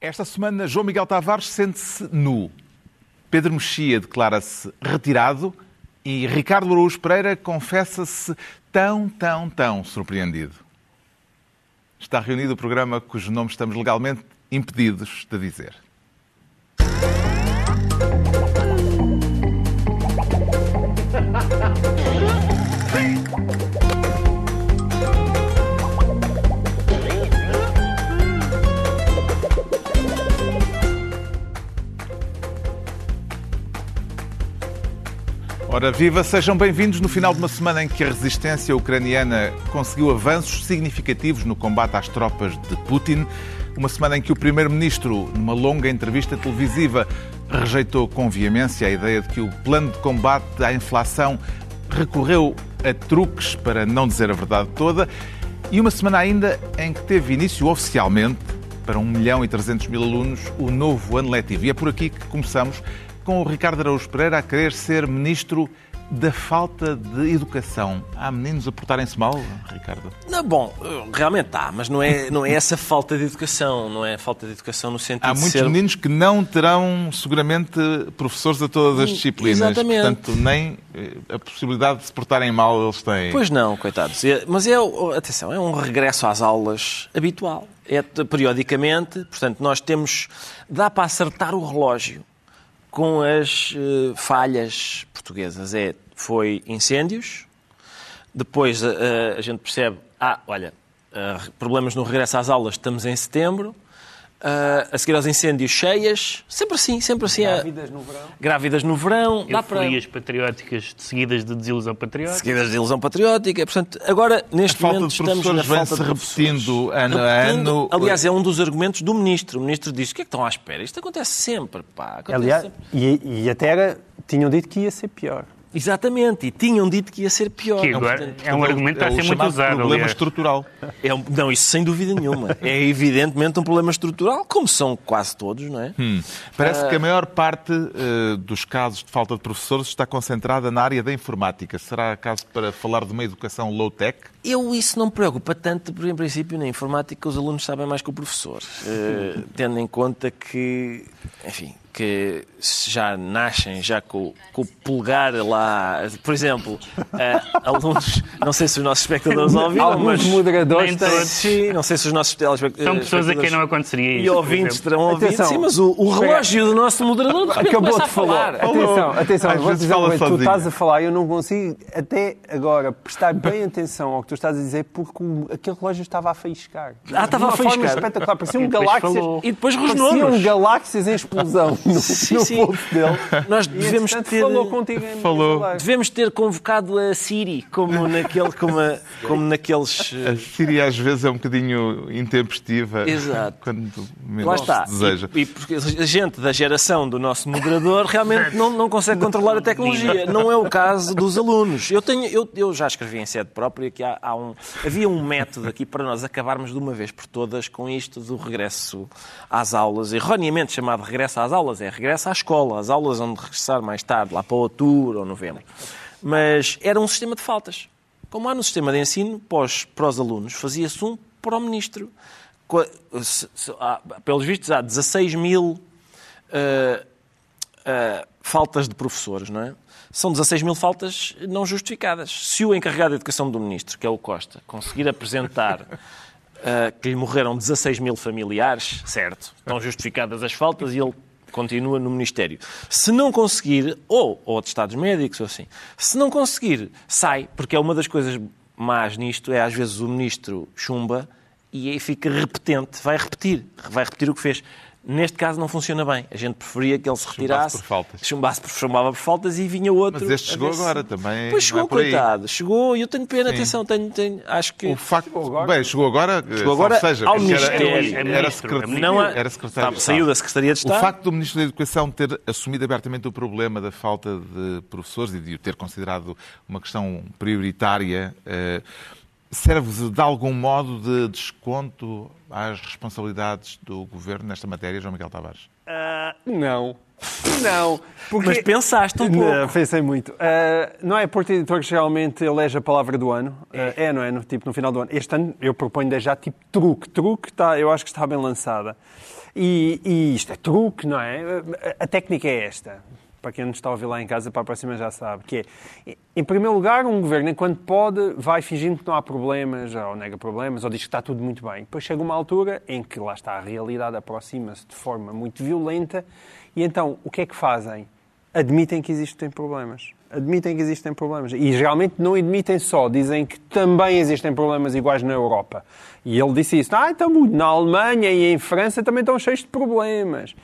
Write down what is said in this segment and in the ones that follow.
Esta semana, João Miguel Tavares sente-se nu. Pedro Mexia declara-se retirado e Ricardo Araújo Pereira confessa-se tão, tão, tão surpreendido. Está reunido o programa cujo nome estamos legalmente impedidos de dizer. Ora, viva, sejam bem-vindos no final de uma semana em que a resistência ucraniana conseguiu avanços significativos no combate às tropas de Putin. Uma semana em que o Primeiro-Ministro, numa longa entrevista televisiva, rejeitou com veemência a ideia de que o plano de combate à inflação recorreu a truques, para não dizer a verdade toda. E uma semana ainda em que teve início oficialmente, para 1 milhão e 300 mil alunos, o novo ano letivo. E é por aqui que começamos com o Ricardo Araújo Pereira a querer ser ministro da falta de educação. Há meninos a portarem-se mal, Ricardo? Não, bom, realmente há, mas não é, não é essa falta de educação, não é falta de educação no sentido Há de muitos ser... meninos que não terão, seguramente, professores a todas as disciplinas. exatamente. Portanto, nem eh, a possibilidade de se portarem mal eles têm. Pois não, coitados. É- Mas é, atenção, é um regresso às aulas habitual. É periodicamente, portanto, nós temos... Dá para acertar o relógio com as eh, falhas portuguesas. É, foi incêndios, depois eh, a gente percebe, ah, olha, problemas no regresso às aulas, estamos em setembro, Ah, a seguir aos incêndios cheias, sempre assim, sempre assim. é- Grávidas no verão. Grávidas no verão, dá para... Patrióticas seguidas de desilusão patriótica. Seguidas de ilusão patriótica. Portanto, agora, A neste falta momento, de estamos na falta de repetindo ano a ano. Aliás, é um dos argumentos do ministro. O ministro diz: o que é que estão à espera? Isto acontece sempre, pá. Acontece Aliás, sempre. e, e até era, tinham dito que ia ser pior. Exatamente. E tinham dito que ia ser pior. Que Não, agora portanto, é um argumento que é está a o ser muito usado. problema aliás. estrutural. é um- não, isso sem dúvida nenhuma. É evidentemente um problema estrutural, como são quase todos, não é? Hum. Parece que a maior parte eh, dos casos de falta de professores está concentrada na área da informática. Será caso para falar de uma educação low-tech? Eu isso não me preocupa tanto, porque em princípio na informática os alunos sabem mais que o professor, Eh, tendo em conta que, enfim, que já nascem já com, com o polegar lá, por exemplo, eh, alunos, não sei se os nossos espectadores ouviram, Alguns mas moderadores têm. sim, não sei se os nossos telespectadores São pessoas a quem não aconteceria e isto. por ouvintes terão ouvido, Atenção. sim, mas o, o relógio do nosso moderador Acabou de falar. Atenção, atenção, Às vou dizer fala. Tu estás a falar e eu não consigo até agora prestar bem atenção ao que tu estás a dizer porque o- aquele relógio estava a faiscar. Ah, estava a uma forma faiscar. espetacular. Pareciam E depois galáxias. E depois Pareciam rosnou-nos. galáxias em explosão no, Sim, no sim. bolso dele. Nós E, devemos ter... falou contigo em Falou. Devemos ter convocado a Siri, como, naquele, como, a- como naqueles. A Síria às vezes é um bocadinho intempestiva. Exato. Quando menos Lá está. se deseja. E, e porque a gente da geração do nosso moderador realmente não, não consegue controlar a tecnologia. Não é o caso dos alunos. Eu, tenho, eu, eu já escrevi em sede própria que há, há um, havia um método aqui para nós acabarmos de uma vez por todas com isto do regresso às aulas, erroneamente chamado regresso às aulas, é regresso à escola, às aulas onde regressar mais tarde, lá para outubro ou novembro. Mas era um sistema de faltas. Como há no sistema de ensino, pós, para os alunos, fazia-se um para o ministro. Pelos vistos, há 16 mil ah, ah, faltas de professores, não é? São 16 mil faltas não justificadas. Se o encarregado de educação do ministro, que é o Costa, conseguir apresentar ah, que lhe morreram 16 mil familiares, certo, estão justificadas as faltas e ele continua no Ministério. Se não conseguir, ou, ou atestados médicos, ou assim, se não conseguir, sai, porque é uma das coisas más nisto, é às vezes o ministro chumba e aí fica repetente, vai repetir, vai repetir o que fez. Neste caso não funciona bem. A gente preferia que ele se retirasse. por faltas. Chumbasse por, chumbava por faltas e vinha outro. Mas este chegou agora também. Pois chegou, é coitado. Chegou e eu tenho pena, atenção, tenho, tenho, acho que... O facto. Chegou agora? Bem, chegou agora. Chegou agora seja, ao porque era- Ministério. Era, É era, ministro, secretário, é Não era secretário Tá, de saiu Estado. da Secretaria de O Estado. facto do Ministro da Educação ter assumido abertamente o problema da falta de professores e de o ter considerado uma questão prioritária eh, serve de algum modo de desconto às responsabilidades do governo nesta matéria, João Miguel Tavares? Uh, não. Não. Porque... Mas pensaste um pouco. Não, pensei muito. Uh, não é porque editor geralmente elege a palavra do ano. Uh, é, não é? No, tipo, no final do ano. Este ano eu proponho já tipo truque. Truque está, eu acho que está bem lançada. E, e isto é truque, não é? A técnica é esta para quem nos está a ouvir lá em casa, para a próxima já sabe, que é, em primeiro lugar, um governo, enquanto pode, vai fingindo que não há problemas, ou nega problemas, ou diz que está tudo muito bem. Depois chega uma altura em que, lá está, a realidade aproxima-se de forma muito violenta, e então, o que é que fazem? Admitem que existem problemas. Admitem que existem problemas. E geralmente não admitem só, dizem que também existem problemas iguais na Europa. E ele disse isso. Ah, então na Alemanha e em França também estão cheios de problemas.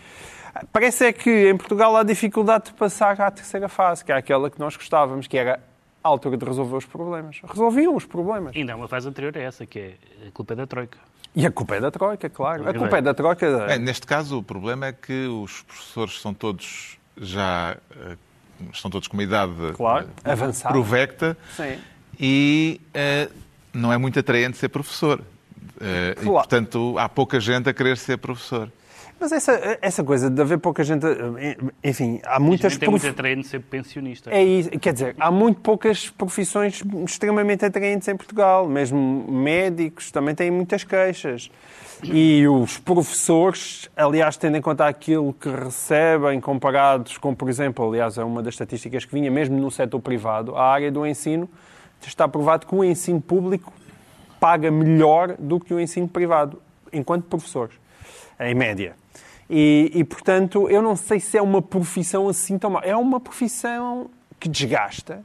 Parece é que em Portugal há dificuldade de passar à terceira fase, que é aquela que nós gostávamos, que era a altura de resolver os problemas. Resolviam os problemas. Ainda há uma fase anterior a essa, que é a culpa é da Troika. E a culpa é da Troika, claro. A culpa é da Troika. É, neste caso, o problema é que os professores são todos já. Eh, estão todos com uma idade claro, uh, avançada. provecta Sim. e uh, não é muito atraente ser professor. Uh, claro. E, portanto, há pouca gente a querer ser professor. Mas essa, essa coisa de haver pouca gente. Enfim, há muitas. É muito atraente ser pensionista. É isso. Quer dizer, há muito poucas profissões extremamente atraentes em Portugal. Mesmo médicos também têm muitas queixas. E os professores, aliás, tendo em conta aquilo que recebem comparados com, por exemplo, aliás, é uma das estatísticas que vinha mesmo no setor privado, a área do ensino, está provado que o ensino público paga melhor do que o ensino privado, enquanto professores, em média. E, e, portanto, eu não sei se é uma profissão assim tão má. É uma profissão que desgasta.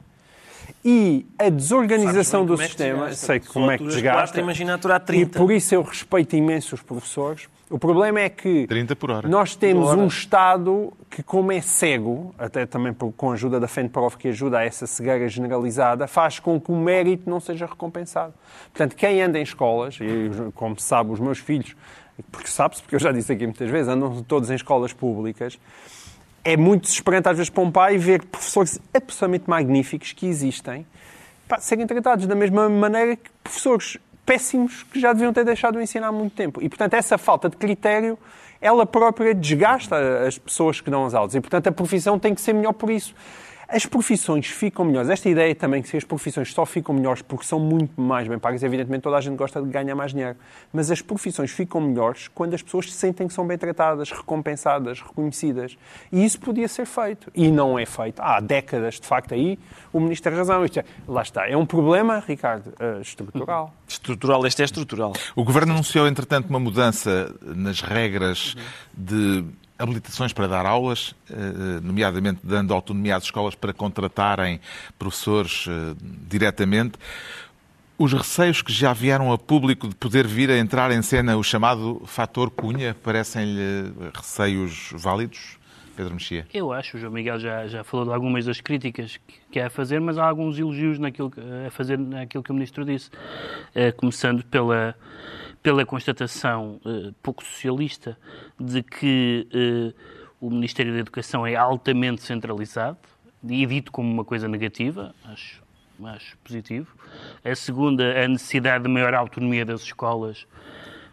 E a desorganização do é sistema, sei como é que desgasta. Imagina aturar 30. E por isso eu respeito imenso os professores. O problema é que 30 por hora. nós temos um Estado que, como é cego, até também com a ajuda da FENPROF, que ajuda a essa cegueira generalizada, faz com que o mérito não seja recompensado. Portanto, quem anda em escolas, e como se sabe, os meus filhos porque sabe-se, porque eu já disse aqui muitas vezes, andam todos em escolas públicas, é muito desesperante às vezes para um pai ver professores absolutamente magníficos que existem pá, serem tratados da mesma maneira que professores péssimos que já deviam ter deixado de ensinar há muito tempo. E, portanto, essa falta de critério, ela própria desgasta as pessoas que dão as aulas. E, portanto, a profissão tem que ser melhor por isso as profissões ficam melhores. Esta ideia também que as profissões só ficam melhores porque são muito mais bem pagas, evidentemente toda a gente gosta de ganhar mais dinheiro, mas as profissões ficam melhores quando as pessoas se sentem que são bem tratadas, recompensadas, reconhecidas. E isso podia ser feito. E não é feito. Há décadas, de facto, aí o Ministro tem razão. Isto é, lá está. É um problema, Ricardo, uh, estrutural. Estrutural, este é estrutural. O Governo anunciou, entretanto, uma mudança nas regras de habilitações para dar aulas, eh, nomeadamente dando autonomia às escolas para contratarem professores eh, diretamente. Os receios que já vieram a público de poder vir a entrar em cena o chamado fator Cunha parecem-lhe receios válidos? Pedro Mexia? Eu acho, o João Miguel já, já falou de algumas das críticas que, é a fazer, mas há alguns elogios naquilo, a fazer naquilo que o Ministro disse. Uh, começando pela, pela constatação uh, pouco socialista de que uh, o Ministério da Educação é altamente centralizado e dito como uma coisa negativa, acho, acho positivo. A segunda, a necessidade de maior autonomia das escolas,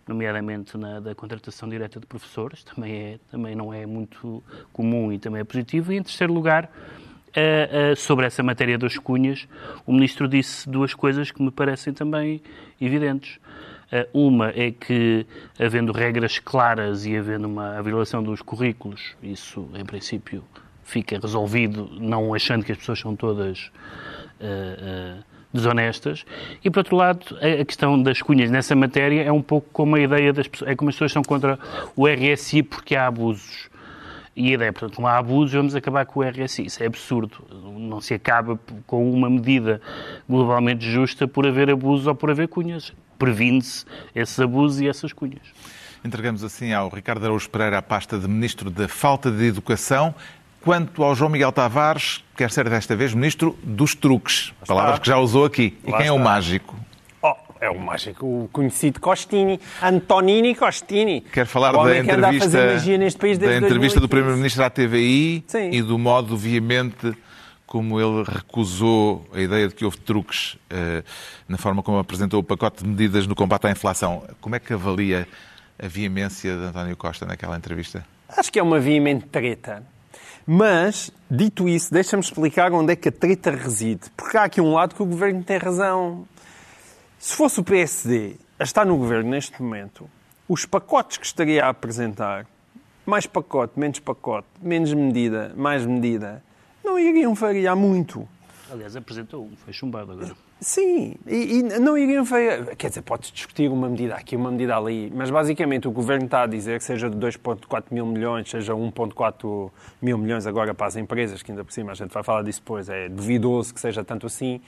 nomeadamente na da contratação direta de professores, também, é, também não é muito comum e também é positivo. E em terceiro lugar, uh, uh, sobre essa matéria das cunhas, o Ministro disse duas coisas que me parecem também evidentes. Eh, uma é que, havendo regras claras e havendo uma avaliação dos currículos, isso, em princípio, fica resolvido, não achando que as pessoas são todas uh, uh, desonestas. E, por outro lado, a questão das cunhas nessa matéria é um pouco como a ideia das pessoas, é como as pessoas são contra o RSI porque há abusos. E a ideia, portanto, não há abusos, vamos acabar com o RSI. Isso é absurdo. Não se acaba com uma medida globalmente justa por haver abusos ou por haver cunhas previne-se esses abusos e essas cunhas. Entregamos assim ao Ricardo Araújo Pereira a pasta de Ministro da Falta de Educação. Quanto ao João Miguel Tavares, quer ser desta vez Ministro dos Truques, palavras que já usou aqui. E quem é o mágico? Oh, é o mágico, o conhecido Costini, Antonini Costini. Quer falar da entrevista, da entrevista do Primeiro-Ministro à TVI Sim. e do modo veemente como ele recusou a ideia de que houve truques uh, na forma como apresentou o pacote de medidas no combate à inflação. Como é que avalia a veemência de António Costa naquela entrevista? Acho que é uma veemente treta. Mas, dito isso, deixa-me explicar onde é que a treta reside. Porque há aqui um lado que o governo tem razão. Se fosse o PSD a estar no governo neste momento, os pacotes que estaria a apresentar, mais pacote, menos pacote, menos medida, mais medida, não iriam variar muito. Aliás, apresentou um, foi chumbado agora. Sim, e, e não iriam ver. Quer dizer, pode discutir uma medida aqui, uma medida ali, mas basicamente o governo está a dizer que seja de 2,4 mil milhões, seja 1,4 mil milhões agora para as empresas, que ainda por cima a gente vai falar disso depois, é duvidoso que seja tanto assim,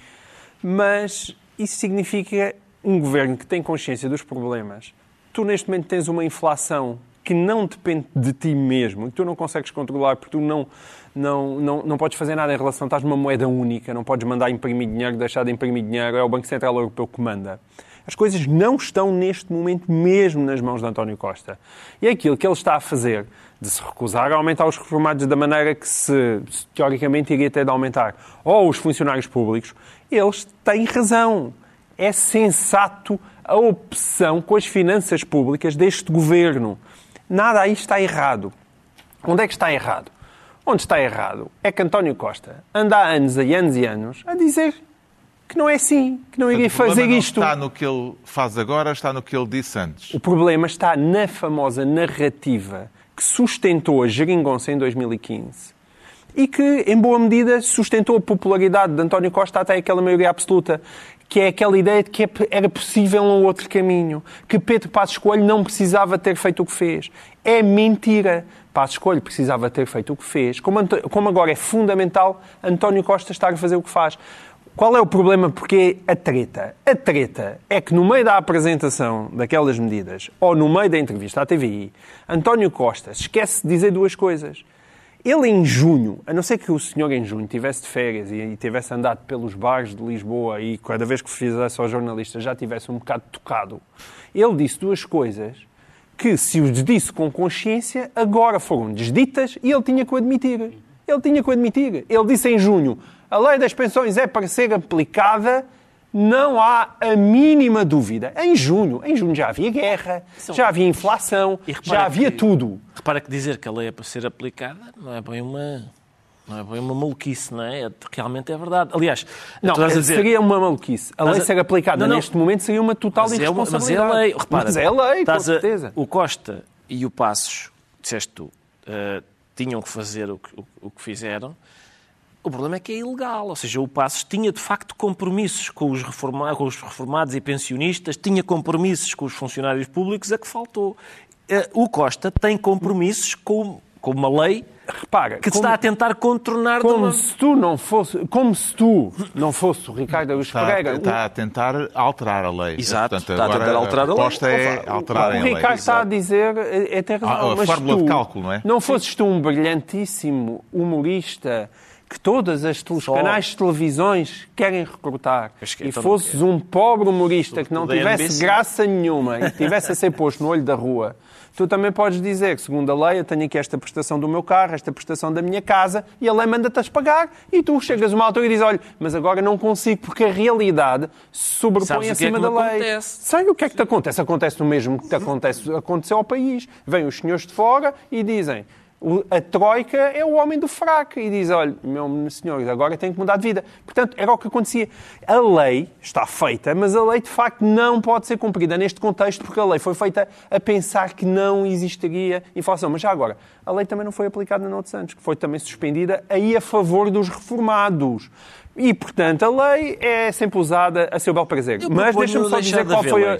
mas isso significa um governo que tem consciência dos problemas. Tu neste momento tens uma inflação que não depende de ti mesmo, que tu não consegues controlar porque tu não não, não, não podes fazer nada em relação, estás numa moeda única, não podes mandar imprimir dinheiro, deixar de imprimir dinheiro, é o Banco Central Europeu que manda. As coisas não estão neste momento mesmo nas mãos de António Costa. E é aquilo que ele está a fazer, de se recusar a aumentar os reformados da maneira que se, teoricamente, iria ter de aumentar, ou os funcionários públicos, eles têm razão. É sensato a opção com as finanças públicas deste governo. Nada aí está errado. Onde é que está errado? Onde está errado é que António Costa anda há anos e anos e anos a dizer que não é assim, que não iria fazer não isto. está no que ele faz agora, está no que ele disse antes. O problema está na famosa narrativa que sustentou a geringonça em 2015 e que, em boa medida, sustentou a popularidade de António Costa até aquela maioria absoluta, que é aquela ideia de que era possível um outro caminho, que Pedro Passos Coelho não precisava ter feito o que fez. É mentira. Passos Coelho precisava ter feito o que fez, como, como agora é fundamental António Costa estar a fazer o que faz. Qual é o problema? Porque a treta. A treta é que no meio da apresentação daquelas medidas, ou no meio da entrevista à TVI, António Costa esquece de dizer duas coisas. Ele em junho, a não ser que o senhor em junho tivesse de férias e, tivesse andado pelos bares de Lisboa e cada vez que fizesse aos jornalistas já tivesse um bocado tocado, ele disse duas coisas que, se os disse com consciência, agora foram desditas e ele tinha que o admitir. Ele tinha que o admitir. Ele disse em junho: a lei das pensões é para ser aplicada, não há a mínima dúvida. Em junho, em junho já havia guerra, já havia inflação, já havia que, tudo. Repara que dizer que a lei é para ser aplicada não é bem uma é bem uma maluquice, não é? Realmente é verdade. Aliás, não, dizer... seria uma maluquice. A lei a... ser aplicada não, não. neste momento seria uma total mas irresponsabilidade. É uma... mas é lei. Repara, mas é lei, com certeza. A... O Costa e o Passos, disseste tu, uh, tinham que fazer o que, o, o que fizeram. O problema é que é ilegal, ou seja, o Passos tinha de facto compromissos com os, reforma... com os reformados e pensionistas, tinha compromissos com os funcionários públicos, a que faltou. Uh, o Costa tem compromissos com, com uma lei repara, que como, está a tentar contornar como uma... se tu não fosse como se tu não fosse o Ricardo Luís Pereira está a tentar alterar a lei. Exato Portanto, está a tentar alterar a, lei. a é alterar o, o, o Ricardo está a dizer é, é ter razão a, a mas fórmula tu, de cálculo não é? não fosses tu um brilhantíssimo humorista que todas as os canais de televisões querem recrutar é e fosses um pobre humorista que não tivesse graça nenhuma e tivesse a ser posto no olho da rua Tu também podes dizer que, segundo a lei, eu tenho aqui esta prestação do meu carro, esta prestação da minha casa, e a lei manda-te a pagar, e tu chegas a uma altura e dizes, olha, mas agora não consigo porque a realidade se sobrepõe Sabes acima que é que da lei. Acontece? Sei o que é que te acontece. Acontece o mesmo que te acontece, aconteceu ao país. Vêm os senhores de fora e dizem, a Troika é o homem do fraco e diz: olha, meu senhor, agora tem que mudar de vida. Portanto, era o que acontecia. A lei está feita, mas a lei de facto não pode ser cumprida neste contexto, porque a lei foi feita a pensar que não existiria inflação. Mas já agora, a lei também não foi aplicada na Note Santos, que foi também suspendida aí a favor dos reformados. E, portanto, a lei é sempre usada a seu bel prazer. mas deixa-me só dizer qual foi a.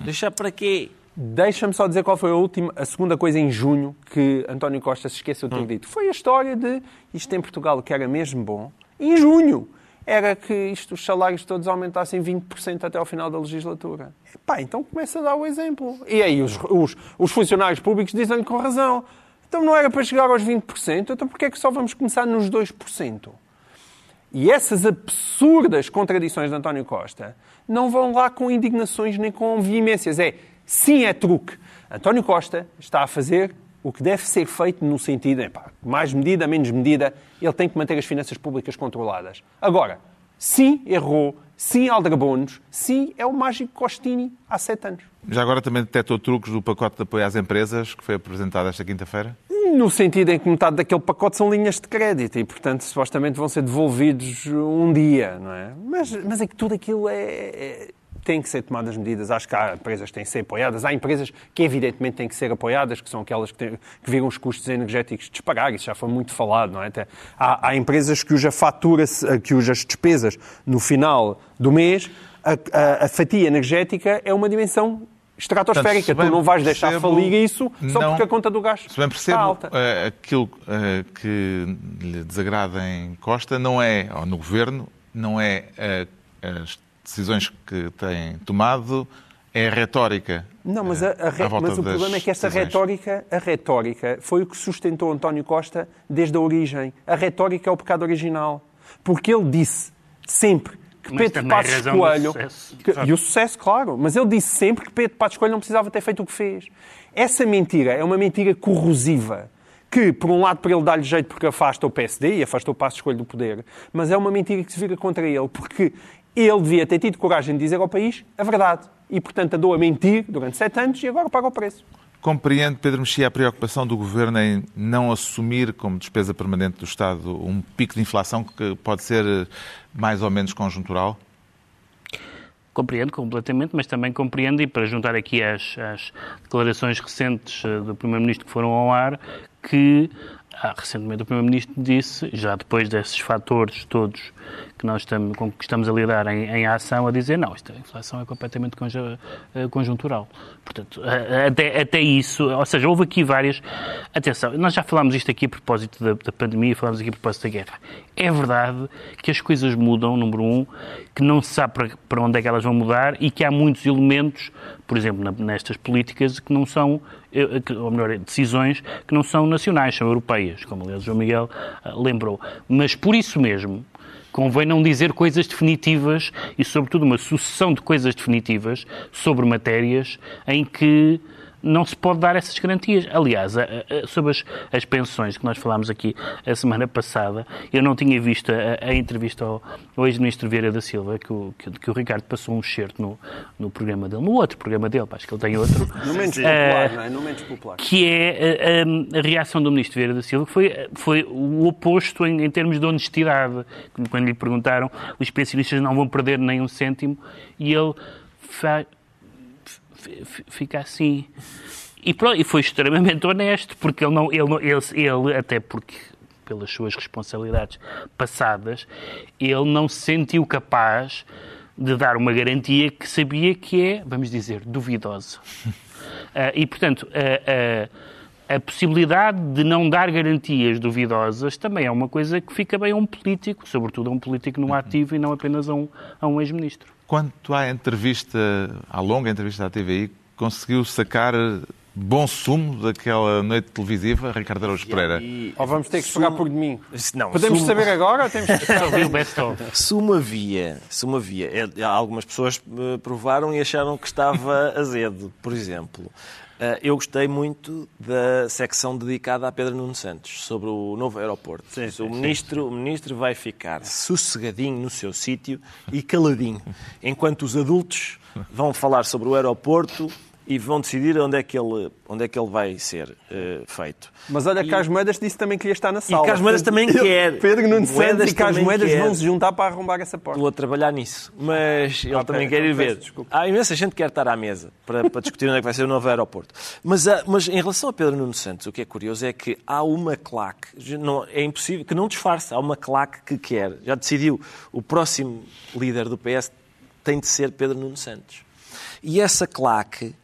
Deixar para quê? Deixa-me só dizer qual foi a última, a segunda coisa em junho que António Costa se esqueceu de ter hum. dito. Foi a história de isto em Portugal que era mesmo bom. Em junho era que isto, os salários todos aumentassem 20% até ao final da legislatura. Pá, então começa a dar o exemplo. E aí os, os, os funcionários públicos dizem-lhe com razão. Então não era para chegar aos 20%, então porquê é que só vamos começar nos 2%? E essas absurdas contradições de António Costa não vão lá com indignações nem com veemências. É Sim, é truque. António Costa está a fazer o que deve ser feito no sentido, epá, mais medida, menos medida, ele tem que manter as finanças públicas controladas. Agora, sim, errou, sim, aldrabonos, sim, é o mágico Costini há sete anos. Já agora também detectou truques do pacote de apoio às empresas que foi apresentado esta quinta-feira? No sentido em que metade daquele pacote são linhas de crédito e, portanto, supostamente vão ser devolvidos um dia, não é? Mas, mas é que tudo aquilo é, é tem que ser tomadas medidas. Acho que há empresas que têm que ser apoiadas. Há empresas que, evidentemente, têm que ser apoiadas, que são aquelas que, têm, que viram os custos energéticos disparar. Isso já foi muito falado, não é? Até, há, há empresas cuja fatura, cujas despesas no final do mês, a, a, a fatia energética é uma dimensão estratosférica. Portanto, tu não vais deixar percebo, falir isso só não, porque a conta do gás se bem percebo, está alta. Uh, aquilo uh, que lhe desagrada em Costa não é, ou no governo, não é uh, as decisões que têm tomado é a retórica. Não, mas, a, a re... mas o problema é que esta retórica, a retórica foi o que sustentou António Costa desde a origem. A retórica é o pecado original. Porque ele disse sempre que mas Pedro Passos Coelho. Que, e o sucesso, claro. Mas ele disse sempre que Pedro Passos Coelho não precisava ter feito o que fez. Essa mentira é uma mentira corrosiva que, por um lado, para ele dar-lhe jeito porque afasta o PSD e afastou o passo de escolha do poder, mas é uma mentira que se vira contra ele, porque ele devia ter tido coragem de dizer ao país a verdade. E, portanto, andou a mentir durante sete anos e agora paga o preço. Compreende, Pedro Mexia, a preocupação do Governo em não assumir como despesa permanente do Estado um pico de inflação que pode ser mais ou menos conjuntural? Compreendo completamente, mas também compreendo, e para juntar aqui as, as declarações recentes eh, do Primeiro-Ministro que foram ao ar, que recentemente o Primeiro-Ministro disse, já depois desses fatores todos que nós estamos, com que estamos a lidar em, em ação, a dizer não, esta inflação é completamente eh, conjuntural. Portanto, até, até isso, ou seja, houve aqui várias. Atenção, nós já falámos isto aqui a propósito da, da pandemia, falámos aqui a propósito da guerra. É verdade que as coisas mudam, número um, que não se sabe para, para onde é que elas vão mudar e que há muitos elementos, por exemplo, nestas políticas, que não são, ou melhor, decisões que não são nacionais, são europeias, como aliás o João Miguel uh, lembrou. Mas por isso mesmo, convém não dizer coisas definitivas e, sobretudo, uma sucessão de coisas definitivas sobre matérias em que não se pode dar essas garantias. Aliás, a, a, sobre as, as, pensões que nós falámos aqui a semana passada, eu não tinha visto a, a entrevista ao, ao ex-ministro Vieira da Silva, que o, que, que, o Ricardo passou um excerto no, no programa dele, no outro programa dele, acho que ele tem outro. no menos popular, uh, não é? No menos popular. Que é a, reação do ministro Vieira da Silva, que foi, foi o oposto em, em termos de honestidade. Quando lhe perguntaram, os pensionistas não vão perder nem um cêntimo, e ele fica assim. E, pronto, e foi extremamente honesto, porque ele não, ele, ele, ele, até porque pelas suas responsabilidades passadas, ele não se sentiu capaz de dar uma garantia que sabia que é, vamos dizer, duvidosa. Uh, e, portanto, uh, uh, a possibilidade de não dar garantias duvidosas também é uma coisa que fica bem a um político, sobretudo a um político no ativo e não apenas a um, a um ex-ministro. Quanto à entrevista, à longa entrevista à TVI, conseguiu sacar bom sumo daquela noite televisiva, Ricardo Araújo Pereira? E... Ou vamos ter que sumo... por domingo? Não, Podemos sumo... saber agora ou temos que ouvir o best-of? Sumo havia, sumo havia. É, algumas pessoas eh, provaram e acharam que estava azedo, por exemplo. Eh, eu gostei muito da secção dedicada a Pedro Nuno Santos, sobre o novo aeroporto. Sim, sim, o, ministro, sim. o ministro vai ficar sossegadinho no seu sítio e caladinho, enquanto os adultos vão falar sobre o aeroporto e vão decidir onde é que ele, onde é que ele vai ser uh, feito. Mas olha, e... Carlos Moedas disse também que ia estar na sala. E Carlos Moedas também quer. Pedro Nuno Santos e Carlos Moedas quer. vão se juntar para arrombar essa porta. Estou a trabalhar nisso, mas ele também quer ir ver. Desculpa. Há imensa gente que quer estar à mesa para, para discutir onde é que vai ser o novo aeroporto. Mas, uh, mas em relação a Pedro Nuno Santos, o que é curioso é que há uma claque, não, é impossível, que não disfarça, há uma claque que quer, já decidiu, o próximo líder do PS tem de ser Pedro Nuno Santos. E essa claque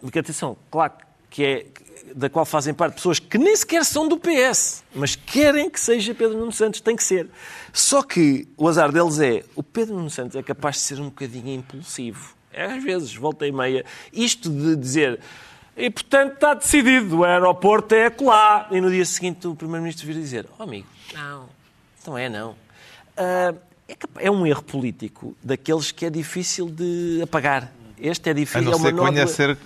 porque atenção, claro que é da qual fazem parte pessoas que nem sequer são do PS, mas querem que seja Pedro Nuno Santos, tem que ser. Só que o azar deles é, o Pedro Nuno Santos é capaz de ser um bocadinho impulsivo. É, às vezes, volta e meia. Isto de dizer, e portanto está decidido, o aeroporto é lá. E no dia seguinte o Primeiro-Ministro vir dizer, oh amigo, não, não é não. Uh, é, é um erro político daqueles que é difícil de apagar. Este é A difícil. não é uma ser que, venha a ser,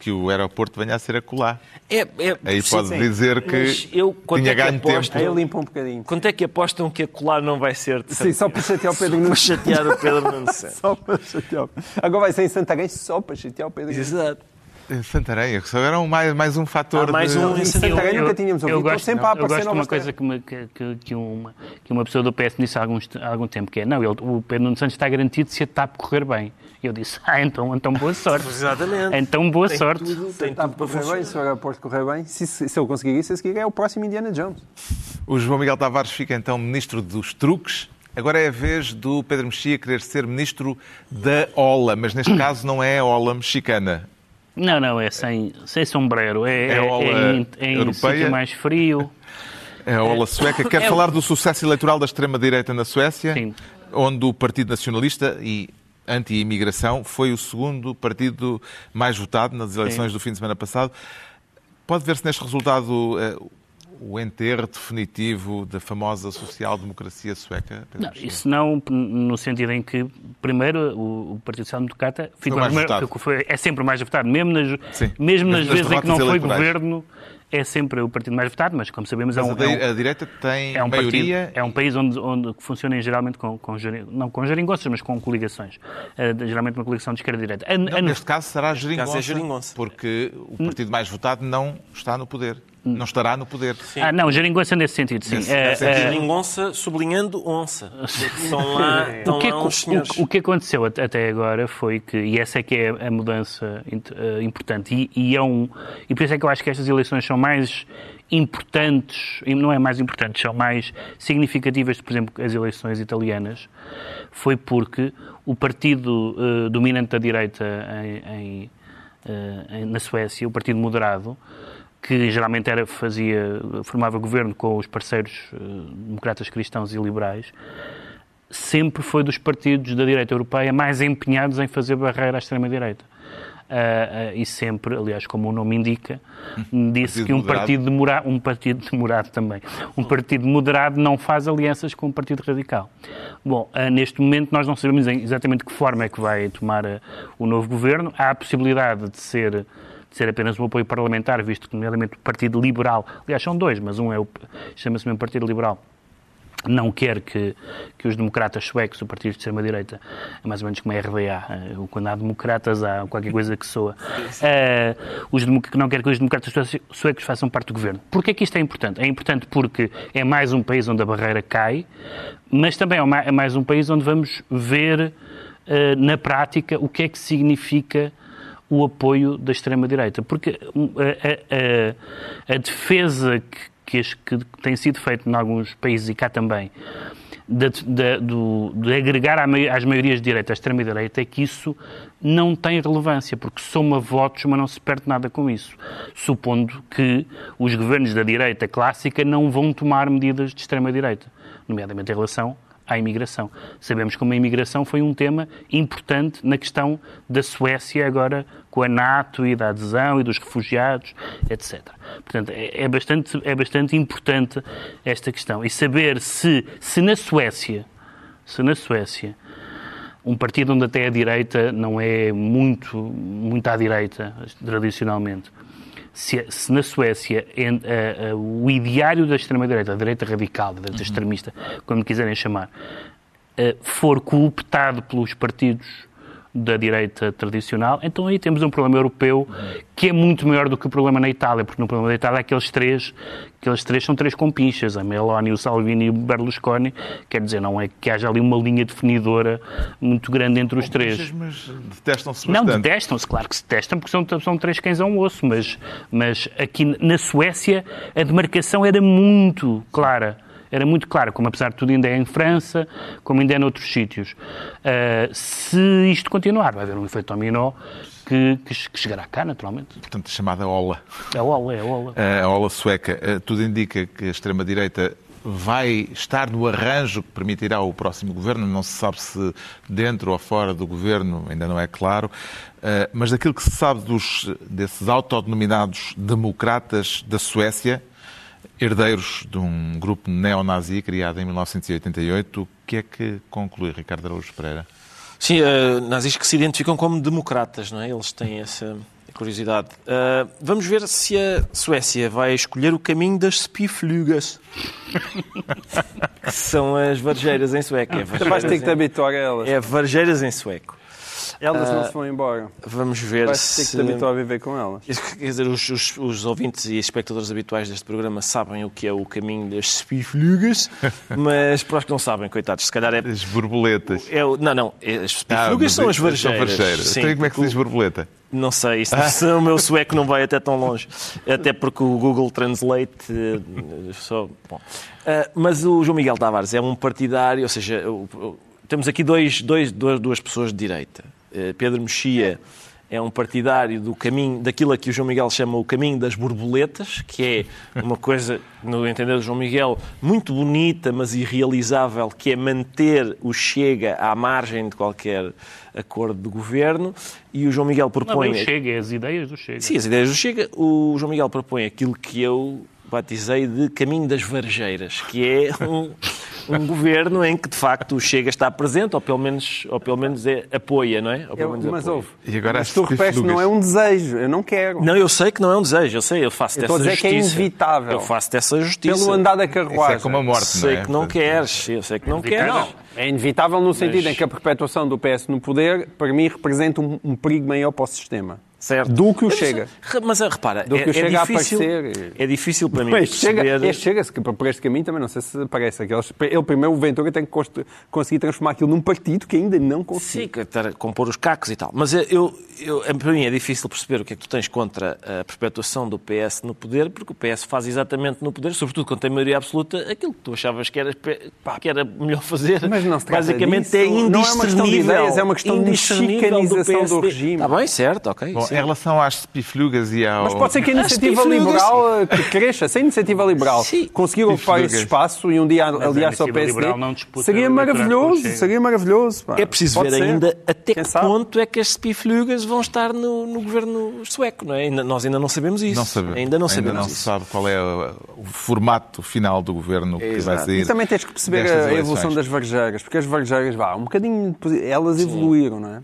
que o aeroporto venha a ser acolá. É, é, Aí sim, pode sim. dizer que eu, quanto tinha é que ganho apostam- tempo. Aí limpa um bocadinho. Quanto é que apostam que a colar não vai ser de Sim, só para chatear o Pedro para Nunes. chatear o Pedro Santos? Só para chatear. Agora vai ser em Santarém só para chatear o Pedro Nunes. Exato. Em Santarém, só era um mais, mais um fator Há mais de... um Em Santarém nunca tínhamos ouvido. Estão gosto, sempre a eu aparecer gosto de uma coisa que, me- que, que, que uma, que uma pessoa do PS me disse há, alguns, há algum tempo, que é, não, ele, o Pedro Nuno Santos está garantido se a TAP correr bem. E eu disse, ah, então, então boa sorte. Exatamente. Então boa Tem sorte. tudo- tem tudo para correr bem, se o aeroporto correr bem. Se, se, se eu conseguir isso, a seguir é o próximo Indiana Jones. O João Miguel Tavares fica então ministro dos truques. Agora é a vez do Pedro Mexia querer ser ministro da OLA, mas neste caso não é a OLA mexicana. Não, não, é sem, sem sombreiro. É, É é, ola é em, é em sítio mais frio. É a OLA sueca. Quer É falar do sucesso eleitoral da extrema-direita na Suécia, Sim. onde o Partido Nacionalista e anti-imigração foi o segundo partido mais votado nas eleições do fim de semana passado. Pode ver-se neste resultado eh, o enterro definitivo da famosa social-democracia sueca? Não, isso não no sentido em que, primeiro, o, o Partido Social Democrata ficou mais primeiro- foi- é sempre o mais votado, mesmo nas, Sim. mesmo Mesmo nas nas vezes em que não foi governo, é sempre o partido mais votado, mas como sabemos é Mas um, a, é um- a direita tem é um maioria. partido, é um país onde, onde que funciona geralmente com, com não com geringonças, mas com coligações. Eh, geralmente uma coligação de esquerda e direita. A- Não, a- neste caso será a geringonça, caso é geringonça. porque o partido mais votado não está no poder. Não estará no poder. Ah, não, geringonça nesse sentido, sim. Nesse- nesse eh, sentido. Geringonça sublinhando onça. Estão lá, estão o que, é lá o, o que aconteceu at- até agora foi que, e essa é que é a mudança eh, importante, e, e é um, e por isso é que eu acho que estas eleições são mais importantes, e não é mais importantes, são mais significativas, por exemplo, as eleições italianas, foi porque o partido eh, dominante da direita em- em, em- na Suécia, o Partido Moderado, que geralmente era, fazia, formava governo com os parceiros eh, democratas cristãos e liberais, sempre foi dos partidos da direita europeia mais empenhados em fazer barreira à extrema-direita. Ah, ah, e sempre, aliás, como o nome indica, disse Partido que um moderado. partido, demora, um partido demorado também, um partido moderado não faz alianças com um partido radical. Bom, ah, neste momento nós não sabemos em exatamente que forma é que vai tomar o novo governo. Há a possibilidade de ser ser apenas um apoio parlamentar, visto que, nomeadamente, o Partido Liberal, aliás, são dois, mas um é o, chama-se mesmo Partido Liberal, não quer que, que os democratas suecos, o partido de extrema-direita, é mais ou menos como a RDA, eh, quando há democratas há qualquer coisa que soa, Eh, os que não quer que os democratas sue- suecos façam parte do governo. Porquê que isto é importante? É importante porque é mais um país onde a barreira cai, mas também é é mais um país onde vamos ver eh, na prática o que é que significa o apoio da extrema-direita. Porque hum, a, a- a- defesa que, que, que tem sido feita em alguns países e cá também, da- da- do- de agregar à às maiorias de direita a extrema-direita, é que isso não tem relevância, porque soma votos, mas não se perde nada com isso. Supondo que os governos da direita clássica não vão tomar medidas de extrema-direita, nomeadamente em relação à imigração. Sabemos como a imigração foi um tema importante na questão da Suécia agora com a NATO e da adesão e dos refugiados, etc. Portanto, é é bastante, é bastante importante esta questão. E saber se, se na Suécia, se na Suécia, um partido onde até a direita não é muito, muito à direita, tradicionalmente, se, se na Suécia en- a- a- o ideário da extrema-direita, a direita radical, a direita extremista, como quiserem chamar, eh, for cooptado pelos partidos da direita tradicional, então aí temos um problema europeu que é muito maior do que o problema na Itália, porque no problema da Itália aqueles três, aqueles três são três compinchas, a Meloni, o Salvini e o Berlusconi, quer dizer, não é que haja ali uma linha definidora muito grande entre os três. Mas detestam-se Não, bastante. detestam-se, claro que se detestam, porque são, são três cães a um osso, mas, mas aqui na Suécia a demarcação era muito clara. Era muito clara, como apesar de tudo ainda é em França, como ainda é noutros sítios. Ah, se isto continuar, vai haver um efeito dominó que, que, que chegará cá, naturalmente. Portanto, chamada OLA. É ola, é ola. A ola sueca, eh, tudo indica que a extrema-direita vai estar no arranjo que permitirá o próximo governo. Não se sabe se dentro ou fora do governo, ainda não é claro. Eh, Mas daquilo que se sabe dos, desses autodenominados democratas da Suécia, herdeiros de um grupo neonazi criado em 1988, o que é que conclui Ricardo Araújo Pereira? Sim, uh, nazis que se identificam como democratas, não é? Eles têm essa curiosidade. Uh, vamos ver se a Suécia vai escolher o caminho das spiflugas. que são as varjeiras em sueco. É vais ter que te habituar a elas. É varjeiras em sueco. Elas não se vão embora. Vamos ver Vais se... ter que te habituar a viver com elas. Quer dizer, os, os- os ouvintes e espectadores habituais deste programa sabem o que é o caminho das spiflugas, mas para os que não sabem, coitados, se calhar é... As borboletas. é não, não, as Ah, spiflugas mas são as são varjeiras. varjeiras. Sim, Então, como é que se diz borboleta? Não sei, isso, o meu sueco não vai até tão longe. Até porque o Google Translate eh, só. Bom. Ah, mas o João Miguel Tavares é um partidário, ou seja, temos aqui dois, dois, duas pessoas de direita. Eh, Pedro Mexia é um partidário do caminho, daquilo a que o João Miguel chama o caminho das borboletas, que é uma coisa, no entender do João Miguel, muito bonita, mas irrealizável, que é manter o Chega à margem de qualquer acordo de governo. E o João Miguel Não, propõe. bem, chega, é as ideias do Chega. Sim, as ideias do Chega. O João Miguel propõe aquilo que eu batizei de caminho das varjeiras, que é um, um governo em que, de facto, o Chega está presente, ou pelo menos, ou pelo menos é, apoia, não é? Ou pelo Eu- menos mas apoia. ouve, E agora mas as tu spiflugas. não é um desejo. Eu não quero. Não, eu sei que não é um desejo, eu sei, eu faço Eu dessa estou a dizer justiça. que é inevitável. Eu faço dessa justiça. Pelo andar da Isso carruagem. é como a morte, Sei não é? que não Portanto, queres, eu sei que não queres. Não, é inevitável no sentido Mas- em que a perpetuação do PS no poder, para mim, representa um, um perigo maior para o sistema. Certo. Do que o Chega. Mas ah, repara, Do é, que o é Chega a difícil, aparecer. é difícil para mim Mas chega, perceber... este chega-se que por este caminho também não sei se parece. Aqueles, ele primeiro, o Ventura, tem que conseguir transformar aquilo num partido que ainda não Sim, conseguiu. estar a compor os cacos e tal. Mas eu, eu, para mim é difícil perceber o que é que tu tens contra a perpetuação do PS no poder, porque o PS faz exatamente no poder, sobretudo quando tem maioria absoluta, aquilo que tu achavas que era, que era melhor fazer. Mas não se trata Basicamente disso. é Não é uma questão de indiscernível. ideias, é uma questão de indiscernível mexicanização do PSD. regime. Está bem, certo, ok. Bom, sim. Em relação às spiflugas e ao... Mas pode ser que a As iniciativa liberal eh, que cresça. Se a iniciativa liberal Sim. conseguir ocupar esse espaço e um dia aliar-se ao iniciativa PSD, liberal não disputa seria maravilhoso. Seria maravilhoso. pá. É preciso Pode ver ser. ainda até Quem que sabe? ponto é que as spiflugas vão estar no, no governo sueco, não é? Ainda- nós ainda não sabemos isso. Não sabemos. Ainda não sabemos Ainda não se sabe qual é o, formato final do governo que vai Exato. sair. E também tens que perceber a evolução das varjeiras, porque as varjeiras, vá, um bocadinho, elas evoluíram, não é?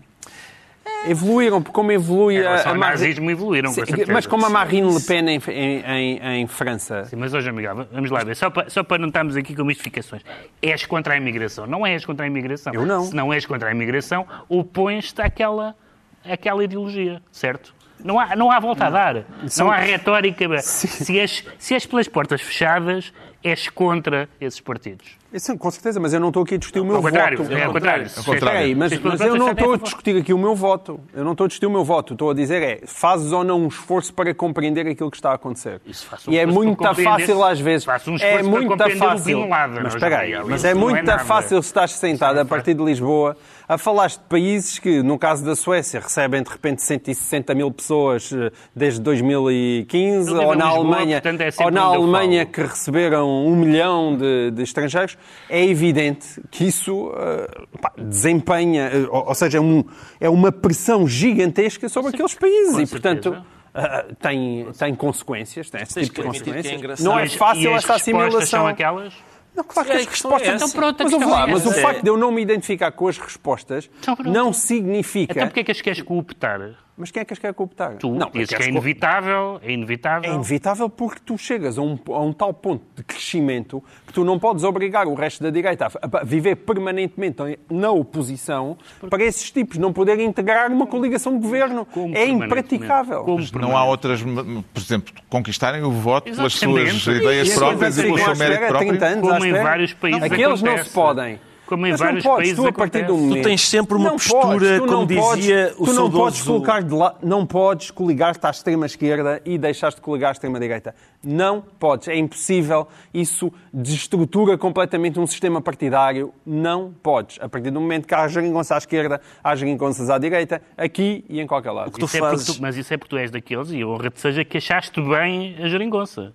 Evoluíram, porque como evolui Em a, a nazismo, evoluíram, com Sim, certeza. Mas como a Marine Le Pen em, em, em, França, Sim, mas hoje, amigável, vamos lá ver. Só para, só para não estarmos aqui com mistificações. És contra a imigração. Não és contra a imigração. Eu não. Se não és contra a imigração, opões-te àquela, àquela ideologia, certo? Não há, não há volta a dar. Não há retórica. Se és, se és pelas portas fechadas, és contra esses partidos. Isso, com certeza, mas eu não estou aqui a discutir o meu voto. é ao contrário. Ao contrário. Aí, mas, mas eu não fechadas, estou a é discutir aqui o meu voto. Eu não estou a discutir o meu voto. Estou a dizer é, fazes ou não um esforço para compreender aquilo que está a acontecer. Isso, um e é muito fácil às vezes. Um é esforço para muito compreender o fácil. Laden, mas hoje espera aí, mas é não é muito fácil se estás sentado a partir de Lisboa a falar de países que, no caso da Suécia, recebem de repente 160 mil pessoas eh, desde 2015, Eu vivo ou na Lisboa, Alemanha, portanto, é ou na Alemanha que receberam um milhão de, de estrangeiros, é evidente que isso eh, pá, desempenha, eh, ou, seja, é, um- é uma pressão gigantesca sobre aqueles países e, portanto, certeza. ah, tem, tem consequências, tem esse Tens tipo de é consequências. engraçado. não é fácil e respostas assimilação. são aquelas? Não, claro que as é respostas. Então pronto, a mas lá, é mas o essa. facto de eu não me identificar com as respostas Então não significa. Então porquê é que as queres cooptar? Mas quem é que as quer cooptar? Tu não, dizes que é inevitável, é inevitável. É inevitável porque tu chegas a um, a um tal ponto de crescimento que tu não podes obrigar o resto da direita a, a viver permanentemente na oposição para esses tipos não poderem integrar uma coligação de governo. Como É impraticável. Como Não há outras, por exemplo, conquistarem o voto pelas suas ideias E as próprias e coisas pelo seu mérito próprio. 30 anos Como em vários países Aqueles não acontece. se podem. Como em Mas vários não podes, países tu, a partir do momento... Tu tens sempre uma Não postura, podes, tu como não dizia podes, o Tu não saudoso- podes colocar de la... não podes coligar-te à extrema-esquerda e deixares de coligar à extrema-direita. Não podes. É impossível. Isso desestrutura completamente um sistema partidário. Não podes. A partir do momento que há geringonça à esquerda, há geringonças à direita, aqui e em qualquer lado. que tu Isso é fazes- tu- mas isso é porque tu és daqueles, e honra-te seja que achaste bem a geringonça.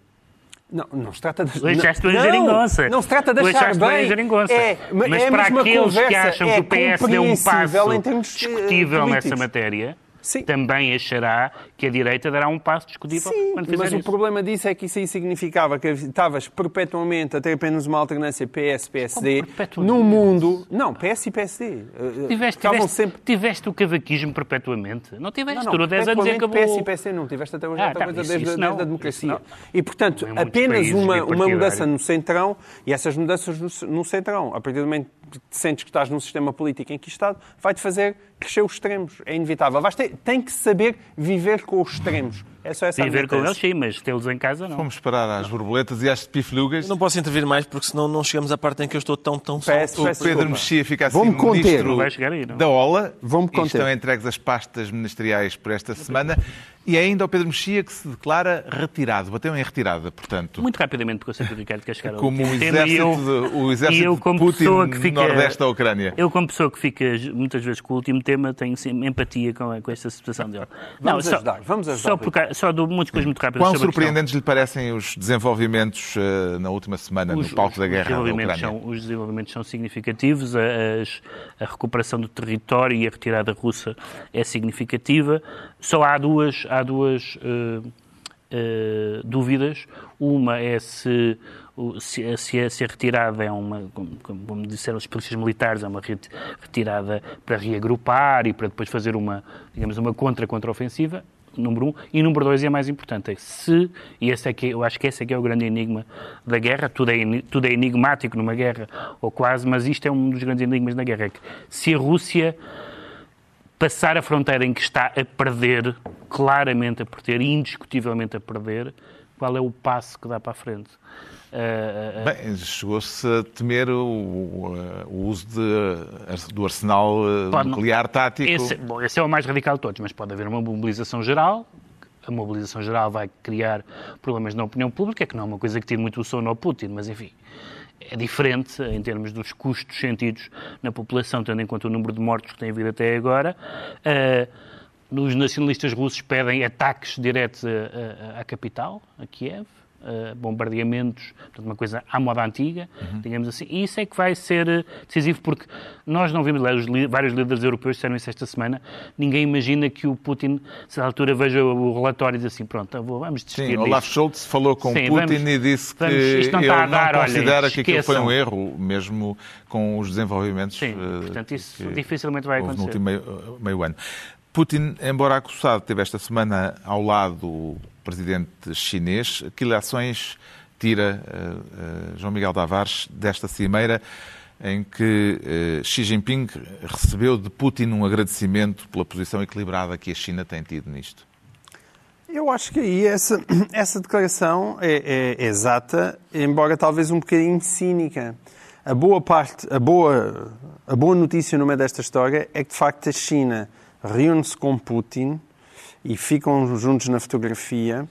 Não, não se trata de... A não, geringonça. Não se trata de achar bem geringonça. É, Mas é para aqueles que conversa. acham é que o PS deu um passo eh, discutível nessa matéria, Sim. também achará que a direita dará um passo discutível Sim, quando fizer mas o isso. problema disso é que isso aí significava que estavas perpetuamente a ter apenas uma alternância PS-PSD no mundo. Não, PS e PSD. eh, Tiveste, Estavam tiveste, sempre. tiveste o cavaquismo perpetuamente. Não tiveste. Não, Durou 10 anos e acabou. PS e PSD não tiveste até hoje Ah, tá, coisa isso- desde, isso desde não, a democracia. E, portanto, Em muitos apenas uma, uma bipartidários. mudança no centrão e essas mudanças no, no centrão, a partir do momento que te sentes que estás num sistema político enquistado, vai-te fazer crescer os extremos. É inevitável. Vais ter, tem que saber viver com os extremos. É só essa Viver com eles, sim, mas tê-los em casa, não. Vamos parar às borboletas e às piflugas. Não posso intervir mais porque senão não chegamos à parte em que eu estou tão, tão. Peço- O peço Pedro desculpa. Mexia fica assim Vou-me conter. Não vai chegar aí, não. da OLA. Vou-me E conter. estão entregues as pastas ministeriais por esta semana. E é ainda o Pedro Mexia que se declara retirado. Bateu em retirada, portanto. Muito rapidamente, porque eu sei que o Ricardo quer chegar ao Como o último tema, exército, eu- de, o exército eu, de como Putin pessoa que no fica- nordeste da Ucrânia. Eu, como pessoa que fica muitas vezes com o último tema, tenho sim, empatia com, com esta situação dele. Vamos ajudar, vamos ajudar, Só, porque, só muitas coisas muito rápidas Quão a surpreendentes lhe parecem os desenvolvimentos eh, na última semana no palco da guerra da desenvolvimentos Ucrânia? são, os desenvolvimentos são significativos, a, as- a recuperação do território e a retirada russa é significativa. Só há duas, há duas eh, eh, dúvidas. Uma é se, se, se a, se a retirada é uma, como, como- disseram os especialistas militares, é uma reti- retirada para reagrupar e para depois fazer uma, digamos, uma contra-contra-ofensiva número um. E número dois, e é mais importante, é se, e esse é que, eu acho que esse é que é o grande enigma da guerra, tudo é, tudo é enigmático numa guerra, ou quase, mas isto é um dos grandes enigmas da guerra, é que se a Rússia passar a fronteira em que está a perder, claramente a perder, indiscutivelmente a perder, qual é o passo que dá para a frente? Ah, ah, Bem, chegou-se a temer o, o, uso de- do arsenal Pode nuclear tático. Esse, bom, esse é o mais radical de todos, mas pode haver uma mobilização geral. A mobilização geral vai criar problemas na opinião pública, que não é uma coisa que tire muito o sono ao Putin, mas enfim, é diferente em termos dos custos sentidos na população, tendo em conta o número de mortos que tem havido até agora. Ah, os nacionalistas russos pedem ataques diretos à capital, a Kiev, uh, bombardeamentos, portanto, uma coisa à moda antiga, digamos assim. E isso é que vai ser eh, decisivo, porque nós não vimos, vários líderes europeus disseram isso esta semana, ninguém imagina que o Putin, se à altura veja o relatório e diz assim, pronto, vamos desistir Sim, disto. Olaf Scholz falou com Sim, Putin vamos- e disse que vamos- isto não ele não dar, olha, considera que aquilo foi um erro, mesmo com os desenvolvimentos Sim, eh, portanto, isso que dificilmente vai houve no acontecer. último meio, meio ano. Putin, embora acusado, teve esta semana ao lado o presidente chinês. Que ações tira eh, eh, João Miguel Tavares desta cimeira em que eh, Xi Jinping recebeu de Putin um agradecimento pela posição equilibrada que a China tem tido nisto? Eu acho que aí essa, essa declaração é, é exata, embora talvez um bocadinho cínica. A boa parte, a boa, a boa notícia no meio desta história é que, de facto, a China reúne-se com Putin e ficam juntos na fotografia,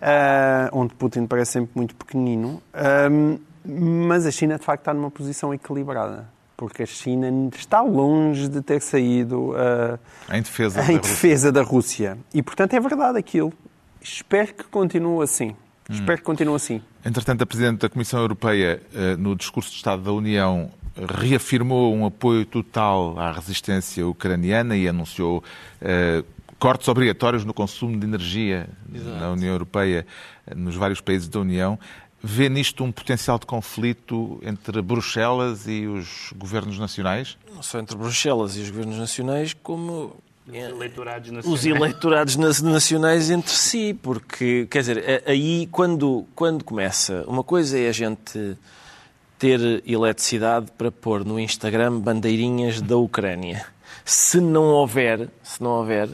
ah, onde Putin parece sempre muito pequenino, ahm, mas a China, de facto, está numa posição equilibrada, porque a China está longe de ter saído ah, Em defesa da em Rússia. defesa da Rússia. E, portanto, é verdade aquilo. Espero que continue assim. Espero que continue assim. Entretanto, a Presidente da Comissão Europeia, eh, no discurso de Estado da União, reafirmou um apoio total à resistência ucraniana e anunciou eh, cortes obrigatórios no consumo de energia na União Europeia, nos vários países da União. Vê nisto um potencial de conflito entre Bruxelas e os governos nacionais? Não só entre Bruxelas e os governos nacionais, como eleitorados os eleitorados na- nacionais entre si, porque, quer dizer, a- aí quando, quando começa, uma coisa é a gente ter eletricidade para pôr no Instagram bandeirinhas da Ucrânia. Se não houver, se não houver,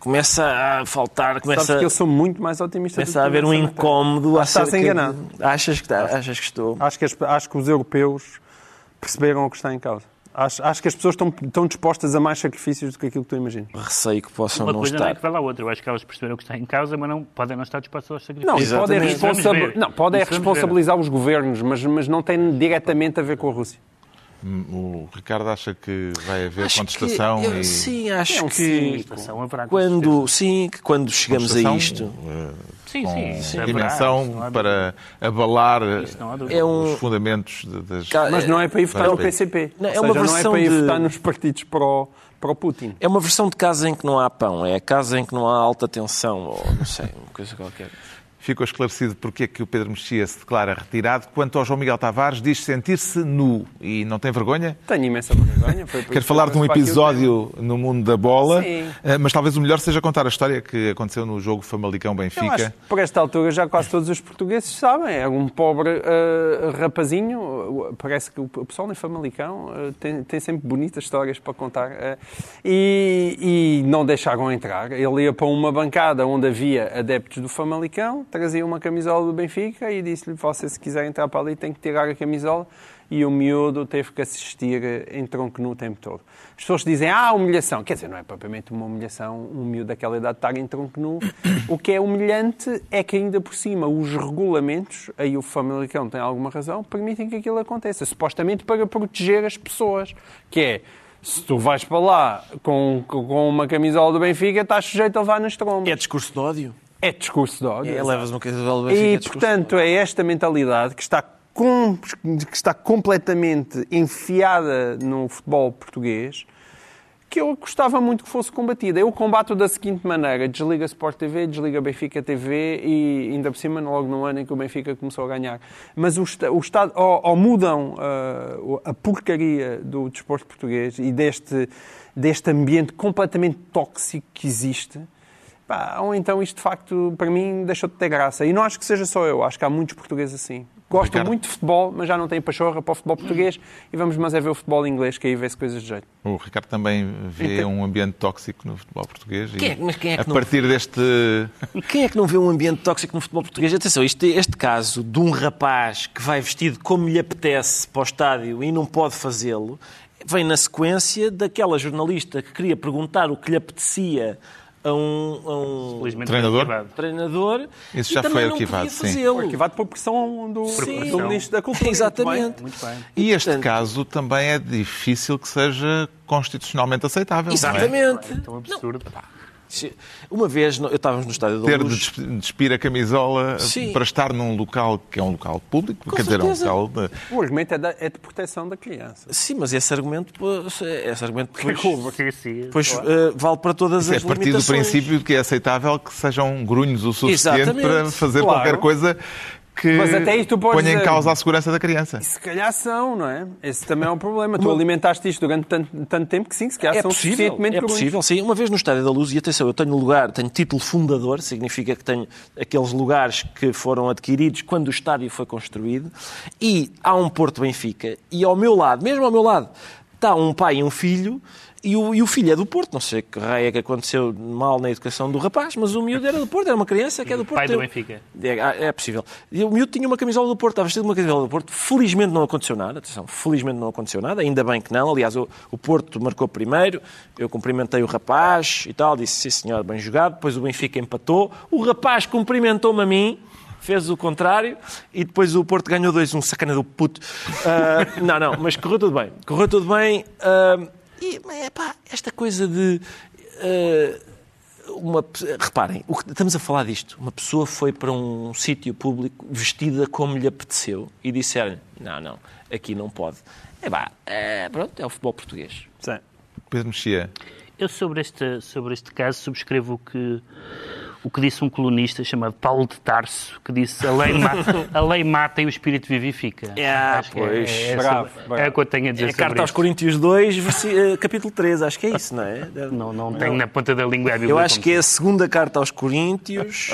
começa a faltar, Sabes começa, que eu sou muito mais otimista do começa que a haver um incómodo Acho que estás acerca de- enganado. Achas que, está- achas que estou? Acho que, as- acho que os europeus perceberam o que está em causa. Acho, acho que as pessoas estão, estão dispostas a mais sacrifícios do que aquilo que tu imaginas. Receio que possam Uma não coisa não é estar. que vai lá outra. Eu acho que elas perceberam o que está em causa, mas não, podem não estar dispostas aos Não, sacrifícios. pode é, Exatamente. responsa- ver. não, pode é Isso vamos ver. responsabilizar os governos, mas, mas não tem diretamente a ver com a Rússia. O Ricardo acha que vai haver Acho contestação que, eu, e Sim, acho É que quando, sim, que quando chegamos a isto, eh, Sim, com sim, isso haverá, dimensão para abalar dúvida. é um... os fundamentos das... Mas não é para ir votar no. PCP. Não, Ou é uma seja, não é versão para ir de- votar nos partidos pro, pro Putin. É uma versão de casa em que não há pão, é a casa em que não há alta tensão, ou não sei, uma coisa qualquer. Ficou esclarecido porque é que o Pedro Mexia se declara retirado. Quanto ao João Miguel Tavares, diz sentir-se nu e não tem vergonha? Tenho imensa vergonha. Quero falar de um episódio no mundo da bola, Sim. eh, mas talvez o melhor seja contar a história que aconteceu no jogo acho Famalicão-Benfica. que por esta altura já quase todos os portugueses sabem. É um pobre eh, rapazinho. uh, Parece que o pessoal em Famalicão uh, tem, tem sempre bonitas histórias para contar. eh, e, e não deixaram entrar. Ele ia para uma bancada onde havia adeptos do Famalicão, trazia uma camisola do Benfica e disse-lhe: Você, se quiser entrar para ali, tem que tirar a camisola. E o miúdo teve que assistir em tronco nu o tempo todo. As pessoas dizem, ah, humilhação. Quer dizer, não é propriamente uma humilhação um miúdo daquela idade estar em tronco nu. O que é humilhante é que ainda por cima os regulamentos, aí o Famalicão tem alguma razão, permitem que aquilo aconteça. Supostamente para proteger as pessoas. Que é, se tu vais para lá com, com uma camisola do Benfica, estás sujeito a levar nas trombas. É discurso de ódio? É discurso de ódio. É, levas uma coisa do E, é de portanto, é esta mentalidade que está, com- que está completamente enfiada no futebol português que eu gostava muito que fosse combatida. Eu combato da seguinte maneira: desliga Sport TV, desliga Benfica TV e ainda por cima, logo no ano em que o Benfica começou a ganhar. Mas o, o Estado, ou, ou mudam ah, a porcaria do desporto português e deste, deste ambiente completamente tóxico que existe. Pá, ou então isto de facto, para mim, deixou de ter graça. E não acho que seja só eu, acho que há muitos portugueses assim. Gostam Ricardo. muito de futebol, mas já não têm pachorra para o futebol português e vamos mas é ver o futebol inglês, que aí vê-se coisas de jeito. O Ricardo também vê Então- um ambiente tóxico no futebol português. e Quem é- mas quem é que a não- partir deste. Quem é que não vê um ambiente tóxico no futebol português? Atenção, este, este caso de um rapaz que vai vestido como lhe apetece para o estádio e não pode fazê-lo, vem na sequência daquela jornalista que queria perguntar o que lhe apetecia a um, a um Treinador? foi arquivado. treinador Isso e já também foi não arquivado, podia sim. fazê-lo. Arquivado por pressão do, Sim. do Ministro da Cultura. Exatamente. Muito bem. E este portanto- caso também é difícil que seja constitucionalmente aceitável. não é? Exatamente. Tão absurdo. Uma vez, eu estávamos no estádio da Ter de Luz. desp- despir a camisola Sim. para estar num local que é um local público, Com quer dizer, é um certeza. local. de- O argumento é, da- é de proteção da criança. Sim, mas esse argumento, pois, esse argumento depois, Democracia. depois, eh, vale para todas É as a partir do princípio de que é aceitável que sejam grunhos o suficiente Exatamente. para fazer Claro. qualquer coisa que Mas até isso tu podes ponha em dizer- causa a segurança da criança. E se calhar são, não é? Esse também é um problema. Tu alimentaste isto durante tanto, tanto tempo que sim, se calhar É são possível, suficientemente é possível, sim. Uma vez no Estádio da Luz, e atenção, eu tenho lugar, tenho título fundador, significa que tenho aqueles lugares que foram adquiridos quando o estádio foi construído, e há um Porto Benfica, e ao meu lado, mesmo ao meu lado, está um pai e um filho, e o, e o filho é do Porto, não sei que raio é que aconteceu mal na educação do rapaz, mas o miúdo era do Porto, era uma criança que é do Porto. Pai do Benfica. é, é possível. E o miúdo tinha uma camisola do Porto, estava vestido uma camisola do Porto. Felizmente não aconteceu nada, atenção, felizmente não aconteceu nada, ainda bem que não. Aliás, o, o Porto marcou primeiro, eu cumprimentei o rapaz e tal, disse sim senhor, bem jogado. Depois o Benfica empatou, o rapaz cumprimentou-me a mim. Fez o contrário e depois o Porto ganhou dois, um sacana do puto. Ah, não, não, mas correu tudo bem. Correu tudo bem. ah, e, epá, esta coisa de. ah, uma, reparem, o que- estamos a falar disto. Uma pessoa foi para um sítio público vestida como lhe apeteceu e disseram não, não, aqui não pode. É pá, é, pronto, é o futebol português. Sim. Pedro Mexia, Eu sobre este, sobre este caso subscrevo o que, o que disse um colunista chamado Paulo de Tarso, que disse a lei, ma- a lei mata e o espírito vivifica. É, Acho que pois. É, é, Bravo, sobre- bravo. é o que eu tenho a dizer É a sobre carta aos isto. Coríntios 2, versi- eh, capítulo 13, acho que é isso, não é? Não, não tenho na ponta da língua a Bíblia. Eu acho que é a segunda carta aos Coríntios,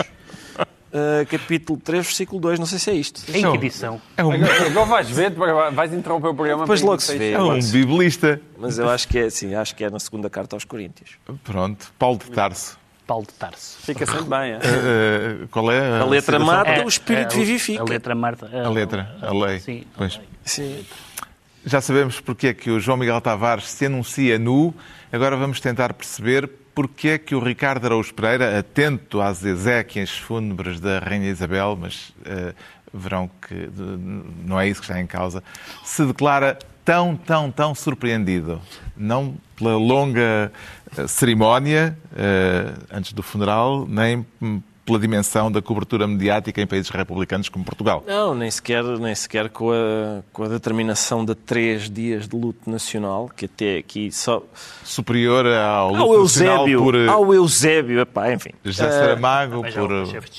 eh, capítulo 3, versículo 2, não sei se é isto. Em que edição? é um, Agora, agora vais ver, vais interromper o programa. Depois logo se vê. é um biblista. Mas eu acho que é, sim, acho que é na segunda carta aos Coríntios. Pronto, Paulo de Tarso. Paulo de Tarso. Fica sempre bem, é? Eh, qual é a, A letra mata, É, o espírito é, vivifica. A letra Marta. A letra, a lei. Sim, Pois. Sim. Já sabemos porque é que o João Miguel Tavares se anuncia nu. Agora vamos tentar perceber porque é que o Ricardo Araújo Pereira, atento às exéquias fúnebres da Rainha Isabel, mas uh, verão que uh, não é isso que está em causa, se declara tão, tão, tão surpreendido, não pela longa uh, cerimónia antes do funeral, nem pela dimensão da cobertura mediática em países republicanos como Portugal. Não, nem sequer, nem sequer com, a, com a determinação de três dias de luto nacional, que até aqui só... Superior ao luto ao Eusébio, por... Ao Eusébio, epá, enfim. José Saramago, uh, por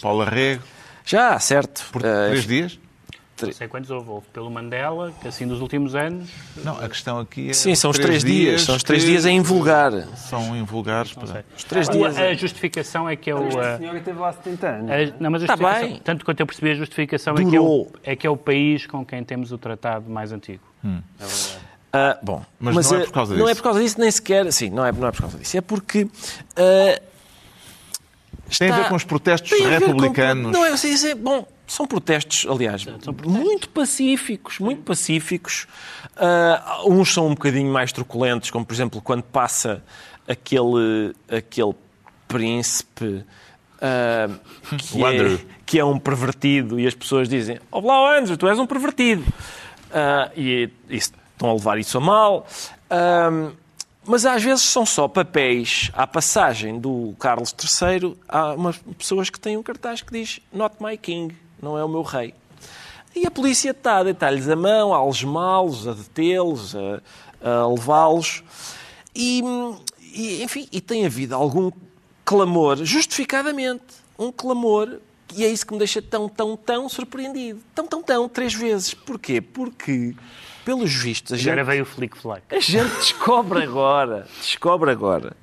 Paulo Arrego. Já, certo. Por uh, três dias? Não sei quantos houve. Houve pelo Mandela, que assim dos últimos anos. Não, a questão aqui é. Sim, são os três, dias, dias. São os três dias em invulgar. São invulgares. Para... Os três dias. A, justificação é que é o. A senhora teve lá 70 anos. A, não, mas a Está bem. Tanto quanto eu percebi, a justificação é que é, o, é que é o país com quem temos o tratado mais antigo. Hum. É verdade. Uh, bom, mas, mas, não é por causa disso. Não é por causa disso, nem sequer. Sim, não é, não é por causa disso. É porque. Uh, Tem a ver com os protestos republicanos. Com, não é, assim, é, bom, são protestos, aliás, são protestos. muito pacíficos, muito pacíficos. Uh, uns são um bocadinho mais truculentos, como por exemplo quando passa aquele, aquele príncipe uh, que, é, que, é, um pervertido e as pessoas dizem Olá, Andrew, tu és um pervertido. Uh, e, e, estão a levar isso a mal. mas às vezes são só papéis à passagem do Carlos III. Há umas pessoas que têm um cartaz que diz Not my king não é o meu rei. E a polícia está a deitar-lhes a mão, a algemá-los, a detê-los, a, a levá-los. E, e, enfim, e tem havido algum clamor, justificadamente, um clamor, e é isso que me deixa tão, tão, tão surpreendido. Tão, tão, tão, três vezes. Porquê? Porque, pelos vistos, a gente... Agora veio o flick-flack. A gente descobre agora, descobre agora,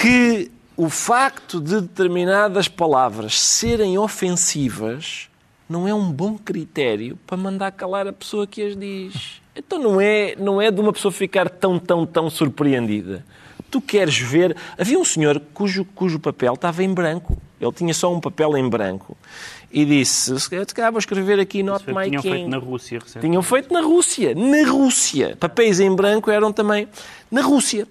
que o facto de determinadas palavras serem ofensivas não é um bom critério para mandar calar a pessoa que as diz. Então não é, não é de uma pessoa ficar tão, tão, tão surpreendida. Tu queres ver. Havia um senhor cujo, cujo papel estava em branco. Ele tinha só um papel em branco. E disse: Se calhar vou escrever aqui Not My tinham King. Tinham feito na Rússia recentemente. Tinham feito na Rússia. Na Rússia. Papéis em branco eram também na Rússia.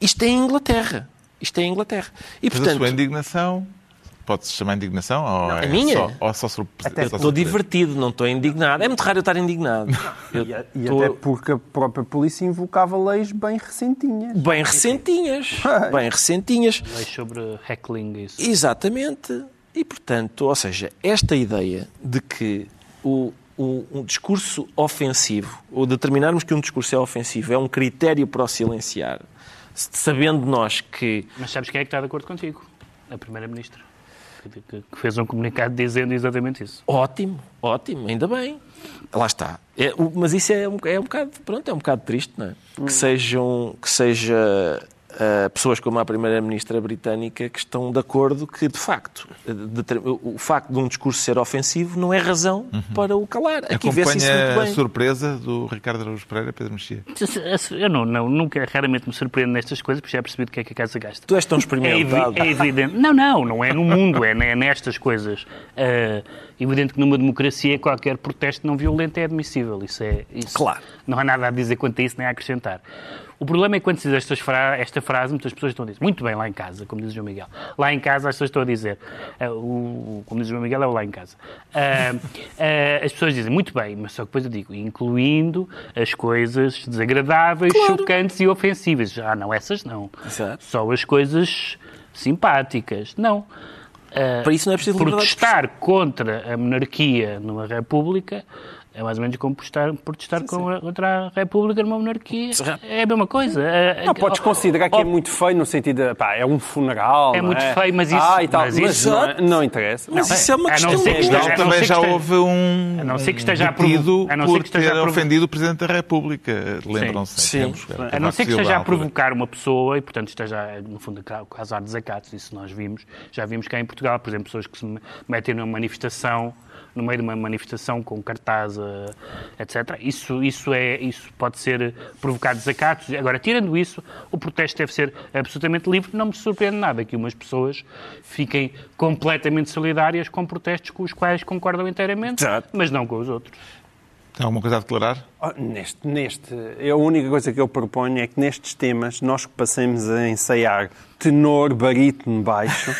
Isto é em Inglaterra. Isto é a Inglaterra. E, Mas portanto, a sua indignação Pode-se chamar indignação? Ou não, é a minha? Só, ou só sur... até só estou divertido, não estou indignado. É muito raro eu estar indignado. Eu e, e até porque a própria polícia invocava leis bem recentinhas. Bem recentinhas. bem recentinhas. Leis sobre heckling. Isso. Exatamente. E, portanto, ou seja, esta ideia de que o, o, um discurso ofensivo, ou determinarmos que um discurso é ofensivo, é um critério para o silenciar, sabendo nós que. Mas sabes quem é que está de acordo contigo? A Primeira-Ministra. Que, fez um comunicado dizendo exatamente isso. Ótimo, ótimo, ainda bem. Lá está. É, mas isso é um, é um bocado, pronto, é um bocado triste, não é? Hum. Que sejam, que seja uh, pessoas como a Primeira-Ministra britânica que estão de acordo que, de facto, de, o facto de um discurso ser ofensivo não é razão uhum. para o calar. Aqui Acompanha a surpresa do Ricardo Araújo Pereira, Pedro Mexia? Eu não, não, nunca, raramente me surpreendo nestas coisas, porque já percebi do que é que a casa gasta. Tu és tão experimentado. É, é evidente. Não, não, não é no mundo, é, é nestas coisas. É evidente que numa democracia qualquer protesto não violento é admissível. Isso é... Isso, claro. Não há nada a dizer quanto a isso, nem a acrescentar. O problema é que quando se diz fra esta frase, muitas pessoas estão a dizer, muito bem, lá em casa, como diz o João Miguel. Lá em casa as pessoas estão a dizer, uh, o, como diz o João Miguel, é o lá em casa. Uh, uh, as pessoas dizem, muito bem, mas só que depois eu digo, incluindo as coisas desagradáveis, claro. chocantes e ofensivas. Ah, não, essas não. Exato. Só as coisas simpáticas. Não. Para isso não é preciso protestar contra a monarquia numa república é mais ou menos como protestar, protestar sim, sim. contra a República numa monarquia. É a mesma coisa. É, não, podes considerar que é muito feio no sentido de, pá, é um funeral. É muito é? feio, mas isso, ah, e tal, mas mas isso não, não, interessa. Mas não, isso é uma questão. Não que esteja, também já houve um a não ser que esteja detido a não ser que esteja ter ofendido o Presidente da República. Lembram-se? Sim. A não ser que esteja a provocar uma pessoa e, portanto, esteja, no fundo, a causar desacatos. Isso nós vimos. Já vimos cá em Portugal, por exemplo, pessoas que se metem numa manifestação no meio de uma manifestação com cartaz, eh, etc. Isso, isso, é, isso pode ser provocar desacatos. Agora, tirando isso, o protesto deve ser absolutamente livre. Não me surpreende nada que umas pessoas fiquem completamente solidárias com protestos com os quais concordam inteiramente, Exato. mas não com os outros. Tem alguma coisa a declarar? Oh, neste, neste, a única coisa que eu proponho é que nestes temas nós passemos a ensaiar tenor, barítono, baixo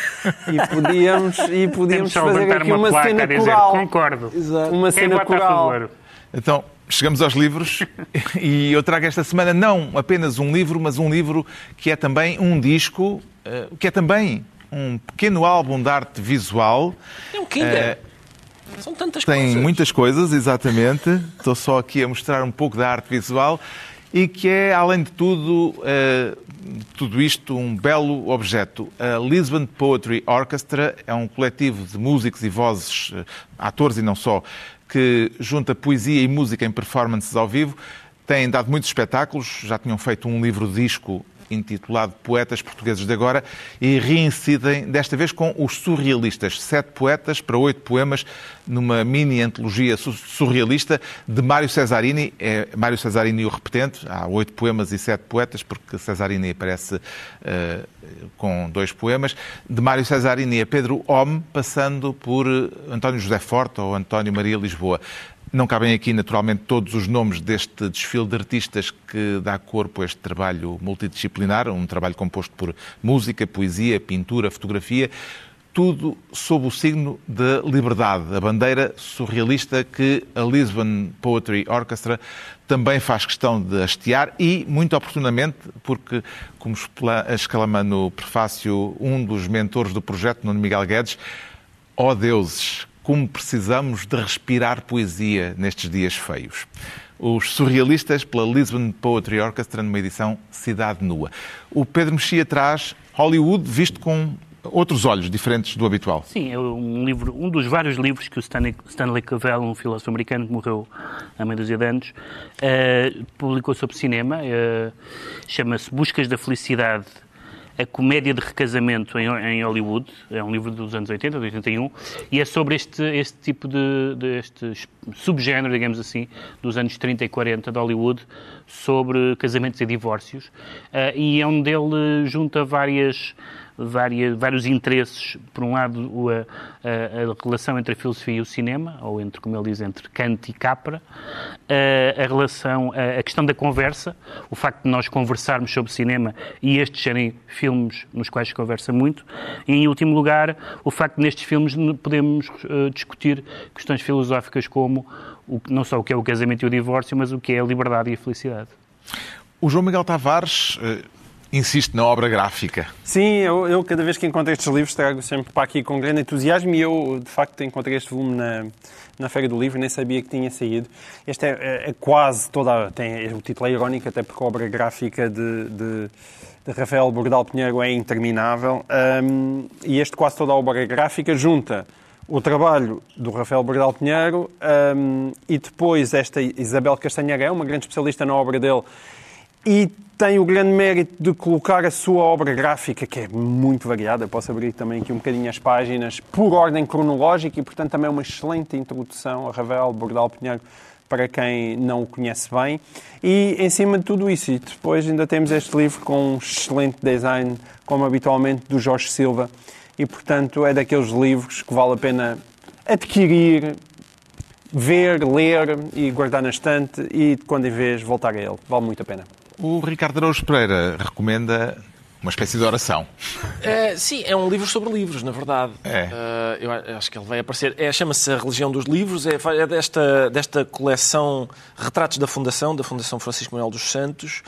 e podíamos, e podíamos fazer aqui uma, uma cena dizer, coral. Concordo. Exato. Uma Quem cena coral. favor? Então, chegamos aos livros e eu trago esta semana não apenas um livro, mas um livro que é também um disco, eh, que é também um pequeno álbum de arte visual. É um Kinder. Eh, São tantas Tem coisas. muitas coisas, exatamente. Estou só aqui a mostrar um pouco da arte visual e que é, além de tudo, eh, tudo isto, um belo objeto. A Lisbon Poetry Orchestra é um coletivo de músicos e vozes, eh, atores e não só, que junta poesia e música em performances ao vivo. Têm dado muitos espetáculos, já tinham feito um livro-disco intitulado Poetas Portugueses de Agora e reincidem, desta vez com os surrealistas. Sete poetas para oito poemas numa mini antologia su- surrealista de Mário Cesarini. É Mário Cesarini o repetente. Há oito poemas e sete poetas, porque Cesarini aparece eh, com dois poemas. De Mário Cesarini a Pedro Homme, passando por António José Forte ou António Maria Lisboa. Não cabem aqui, naturalmente, todos os nomes deste desfile de artistas que dá corpo a este trabalho multidisciplinar, um trabalho composto por música, poesia, pintura, fotografia, tudo sob o signo da liberdade, a bandeira surrealista que a Lisbon Poetry Orchestra também faz questão de hastear e, muito oportunamente, porque, como exclama no prefácio um dos mentores do projeto, Nuno Miguel Guedes, Ó deuses, como precisamos de respirar poesia nestes dias feios. Os surrealistas pela Lisbon Poetry Orchestra numa edição Cidade Nua. O Pedro Mexia traz Hollywood visto com outros olhos diferentes do habitual. Sim, é um livro, um dos vários livros que o Stanley, Stanley Cavell, um filósofo americano que morreu há meia dúzia de anos, eh, publicou sobre cinema. eh, Chama-se Buscas da Felicidade, a comédia de recasamento em, em Hollywood. É um livro dos anos 80, de 81, e é sobre este, este tipo de, de este subgénero, digamos assim, dos anos 30 e 40 de Hollywood, sobre casamentos e divórcios. Eh, e é onde ele junta várias várias, vários interesses. Por um lado, a, a- a relação entre a filosofia e o cinema, ou entre, como ele diz, entre Kant e Capra, a, a relação, a, questão da conversa, o facto de nós conversarmos sobre cinema e estes serem filmes nos quais se conversa muito, e, em último lugar, o facto de nestes filmes podemos eh, discutir questões filosóficas como o, não só o que é o casamento e o divórcio, mas o que é a liberdade e a felicidade. O João Miguel Tavares eh, insiste na obra gráfica. Sim, eu, eu cada vez que encontro estes livros trago sempre para aqui com grande entusiasmo e eu, de facto, encontrei este volume na, na Feira do Livro, nem sabia que tinha saído. Este é, é- é quase toda, tem, o título é irónico, até porque a obra gráfica de, de, de Rafael Bordal Pinheiro é interminável Ahm, e este quase toda a obra gráfica junta o trabalho do Rafael Bordal Pinheiro ahm, e depois esta Isabel Castanheira é uma grande especialista na obra dele e tem o grande mérito de colocar a sua obra gráfica, que é muito variada, posso abrir também aqui um bocadinho as páginas, por ordem cronológica e, portanto, também é uma excelente introdução a Ravel Bordal Pinheiro para quem não o conhece bem. E, em cima de tudo isso, e depois ainda temos este livro com um excelente design, como habitualmente, do Jorge Silva. E, portanto, é daqueles livros que vale a pena adquirir, ver, ler e guardar na estante e, quando em vez, voltar a ele. Vale muito a pena. O Ricardo Araújo Pereira recomenda uma espécie de oração. É, sim, é um livro sobre livros, na verdade. É. Eh, eu acho que ele vai aparecer. É, Chama-se A Religião dos Livros, é, é desta, desta coleção Retratos da Fundação, da Fundação Francisco Manuel dos Santos.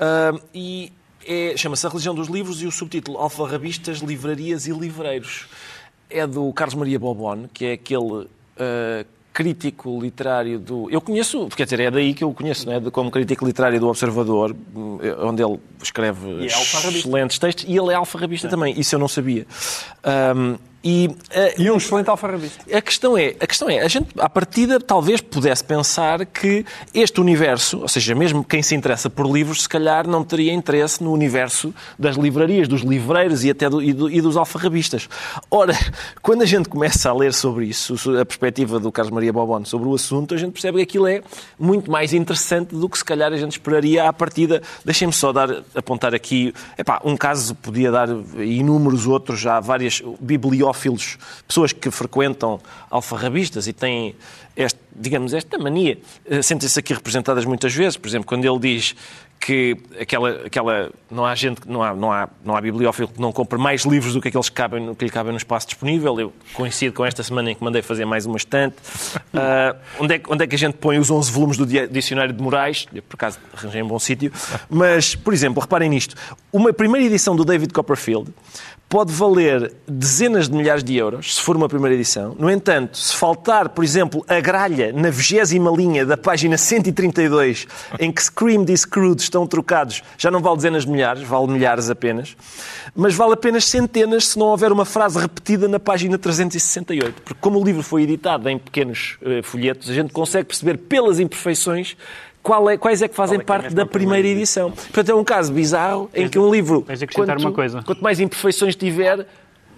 Ah, e é- chama-se A Religião dos Livros e o subtítulo Alfarrabistas, Livrarias e Livreiros. É do Carlos Maria Bobone, que é aquele. ah, crítico literário do. Eu conheço, quer dizer, é daí que eu o conheço, não é? Como crítico literário do Observador, onde ele escreve é excelentes textos, e ele é alfarrabista também, isso eu não sabia. Ahm, e, ah, E um excelente alfarrabista. a questão é, a questão é, a gente, à partida, talvez pudesse pensar que este universo, ou seja, mesmo quem se interessa por livros, se calhar não teria interesse no universo das livrarias, dos livreiros e até do- e, do- e dos alfarrabistas. Ora, quando a gente começa a ler sobre isso, a perspectiva do Carlos Maria Bobone sobre o assunto, a gente percebe que aquilo é muito mais interessante do que se calhar a gente esperaria à partida Deixem-me só dar, apontar aqui epá, um caso, podia dar inúmeros outros, já várias bibliófilos, pessoas que frequentam alfarrabistas e têm este, digamos, esta mania, eh, sentem-se aqui representadas muitas vezes. Por exemplo, quando ele diz que aquela, aquela não há gente, não há, não há, não há bibliófilo que não compre mais livros do que aqueles que, cabem, que lhe cabem no espaço disponível. Eu coincido com esta semana em que mandei fazer mais uma estante. Uh, onde, é, onde é que a gente põe os 11 volumes do Dicionário de Moraes? Eu, por acaso, arranjei um bom sítio. Mas, por exemplo, reparem nisto. Uma primeira edição do David Copperfield pode valer dezenas de milhares de euros, se for uma primeira edição. No entanto, se faltar, por exemplo, a gralha na vigésima linha da página 132, em que Screamed e Screwed estão trocados, já não vale dezenas de milhares, vale milhares apenas, mas vale apenas centenas se não houver uma frase repetida na página 368. Porque como o livro foi editado em pequenos uh, folhetos, a gente consegue perceber pelas imperfeições é, quais é que fazem é que parte da primeira edição. Portanto, é um caso bizarro em que um livro, quanto, uma coisa. quanto mais imperfeições tiver,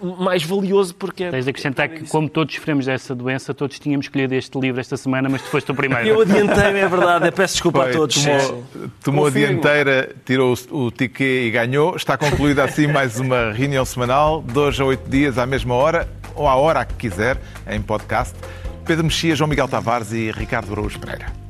mais valioso porque... Tens de acrescentar que, como todos sofremos dessa doença, todos tínhamos escolhido este livro esta semana, mas tu foste o primeiro. Eu adiantei-me, é verdade. Eu peço desculpa Foi, a todos. Tomou, tomou a dianteira, tirou o, o ticket e ganhou. Está concluída assim mais uma reunião semanal, dois a oito dias à mesma hora, ou à hora que quiser, em podcast. Pedro Mexia, João Miguel Tavares e Ricardo Araújo Pereira.